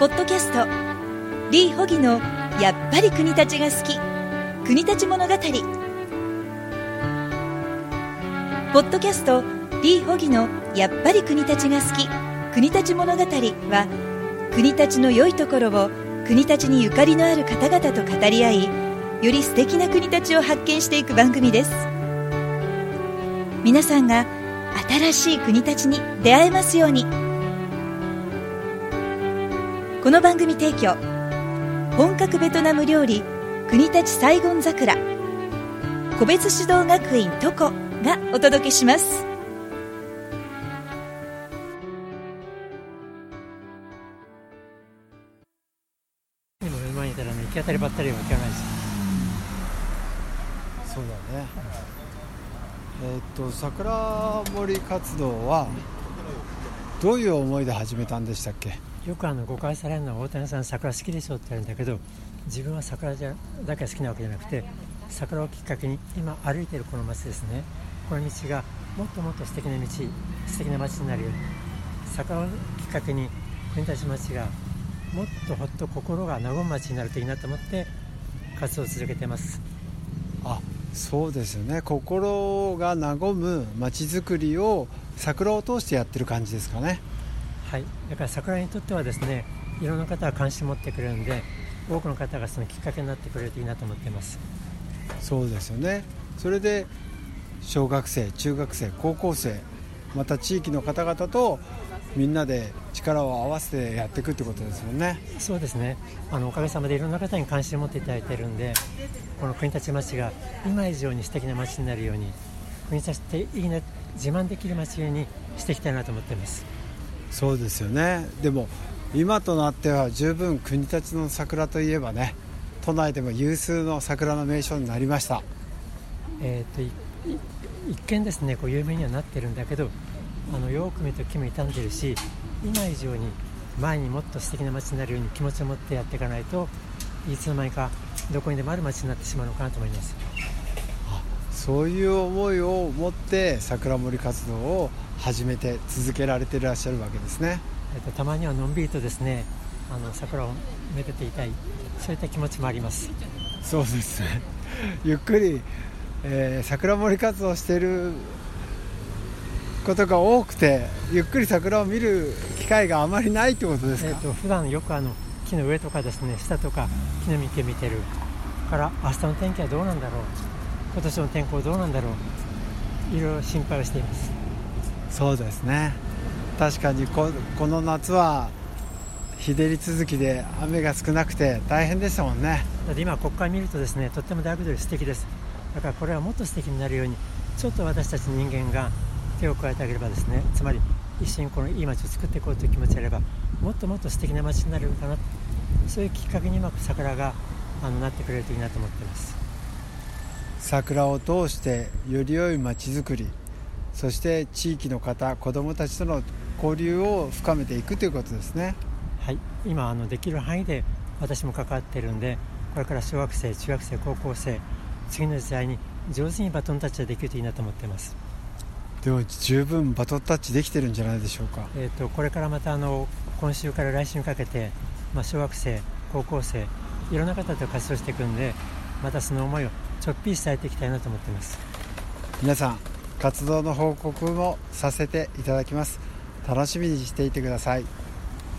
ポッドキャスト。リー・ホギのやっぱり国立が好き。国立物語。ポッドキャストリー・ホギのやっぱり国立が好き。国立物語は国立の良いところを国立にゆかりのある方々と語り合いより素敵な国立を発見していく番組です。皆さんが新しい国立に出会えますように。この番組提供本格ベトナム料理国立サイゴン桜。個別指導学院トコがお届けします。にいたらね行き当たりばったりは行かないです。そうだね。えーっと桜森活動はどういう思いで始めたんでしたっけ？よくあの誤解されるのは大谷さん桜好きでしょって言われるんだけど自分は桜じゃだけ好きなわけじゃなくて桜をきっかけに今歩いているこの街ですね。この道がもっともっと素敵な道素敵な街になるように桜をきっかけに国立町がもっとほっと心が和む街になるといいなと思って活動を続けてます。あそうですよね。心が和む街づくりを桜を通してやってる感じですかね。はい、だから桜にとってはですねいろんな方が関心を持ってくれるんで多くの方がそのきっかけになってくれるといいなと思っています。そうですよね。それで小学生中学生高校生また地域の方々とみんなで力を合わせてやっていくってことですよね。そうですね。あのおかげさまでいろんな方に関心を持っていただいているんでこの国立町が今以上に素敵な町になるように国立っていいな自慢できる町にしていきたいなと思っていますそうですよね。でも今となっては十分国立の桜といえばね都内でも有数の桜の名所になりました。えー、と一見ですねこう有名にはなってるんだけどあのよく見ると木も傷んでるし今以上に前にもっと素敵な街になるように気持ちを持ってやっていかないといつの間にかどこにでもある街になってしまうのかなと思います。そういう思いを持って桜森活動を始めて続けられていらっしゃるわけですね。えっとたまにはのんびりとですねあの桜をめでていたいそういった気持ちもあります。そうですね。ゆっくり、えー桜森活動していることが多くてゆっくり桜を見る機会があまりないってことですか、えっと普段よくあの木の上とかですね下とか木の幹を見てるから明日の天気はどうなんだろう今年の天候どうなんだろういろいろ心配をしていますそうですね。確かにここの夏は日照り続きで雨が少なくて大変でしたもんね。だって今ここから見るとですねとっても大学通り素敵です。だからこれはもっと素敵になるようにちょっと私たち人間が手を加えてあげればですねつまり一緒にこのいい街を作っていこうという気持ちであればもっともっと素敵な街になるのかな。そういうきっかけにうまく桜があのなってくれるといいなと思っています。桜を通してより良い街づくりそして地域の方子どもたちとの交流を深めていくということですね。はい。今あのできる範囲で私も関わっているんでこれから小学生中学生高校生次の時代に上手にバトンタッチができるといいなと思っています。でも十分バトンタッチできてるんじゃないでしょうか。えー、とこれからまたあの今週から来週にかけて、まあ、小学生、高校生いろんな方と活動していくんでまたその思いをちょっぴり伝えていきたいなと思っています。皆さん活動の報告もさせていただきます。楽しみにしていてください。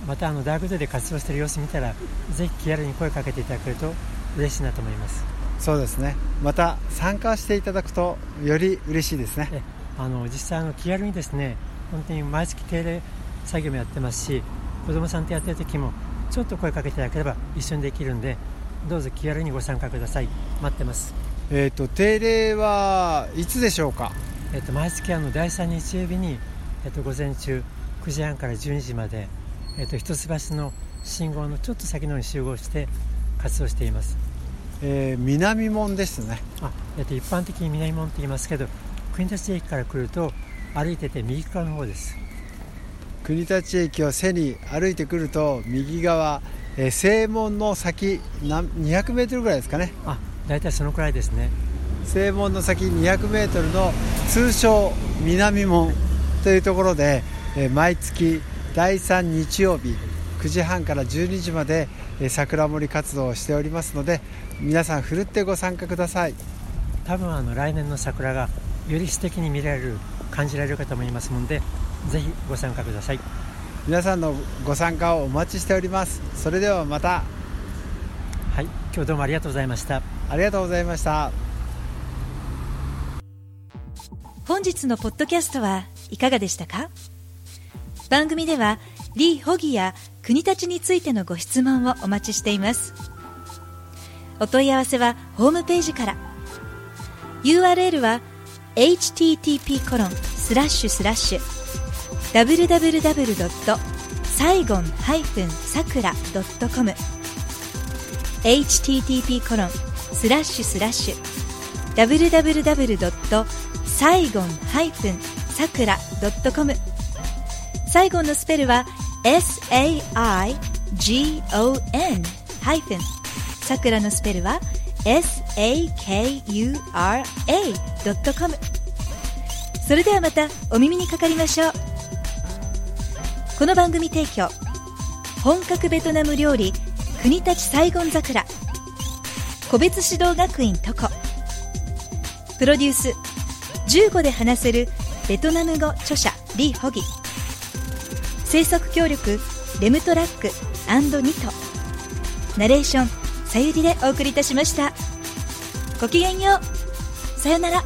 またあの大学で活動している様子見たらぜひ気軽に声かけていただけると嬉しいなと思います。そうですね。また参加していただくとより嬉しいですね。えあの実際あの気軽にですね本当に毎月定例作業もやってますし子どもさんとやってる時もちょっと声かけていただければ一緒にできるんでどうぞ気軽にご参加ください。待ってます。えっ、と定例はいつでしょうか？えっと、毎月あの第3日曜日に、えっと、午前中9時半から12時まで、えっと、一橋の信号のちょっと先の方に集合して活動しています。えー南門ですね。あ、えっと、一般的に南門って言いますけど国立駅から来ると歩いてて右側の方です。国立駅を背に歩いてくると右側、えー正門の先何200メートルぐらいですかね。あ大体そのくらいですね正門の先200メートルの通称南門というところで、えー毎月第3日曜日9時半から12時まで桜森活動をしておりますので皆さんふるってご参加ください。多分あの来年の桜がより素敵に見られる感じられる方もいますのでぜひご参加ください。皆さんのご参加をお待ちしております。それではまた。はい今日どうもありがとうございました。ありがとうございました本日のポッドキャストはいかがでしたか？番組ではリー・ホギや国立についてのご質問をお待ちしています。お問い合わせはホームページから。URL は http コロンスラッシュスラッシュ。www.saigon-sakura.com http コロンスラッシュスラッシュ。www.saigon-sakura.com サイゴンハイフンさくら .com サイゴンのスペルは SAIGON ハイフン。さくらのスペルは SAKURA.com それではまたお耳にかかりましょう。この番組提供本格ベトナム料理国立サイゴン桜。個別指導学院トコプロデュース15で話せるベトナム語著者リー・ホギ。制作協力レムトラックニト。ナレーションさゆりでお送りいたしました。ごきげんよう。さよなら。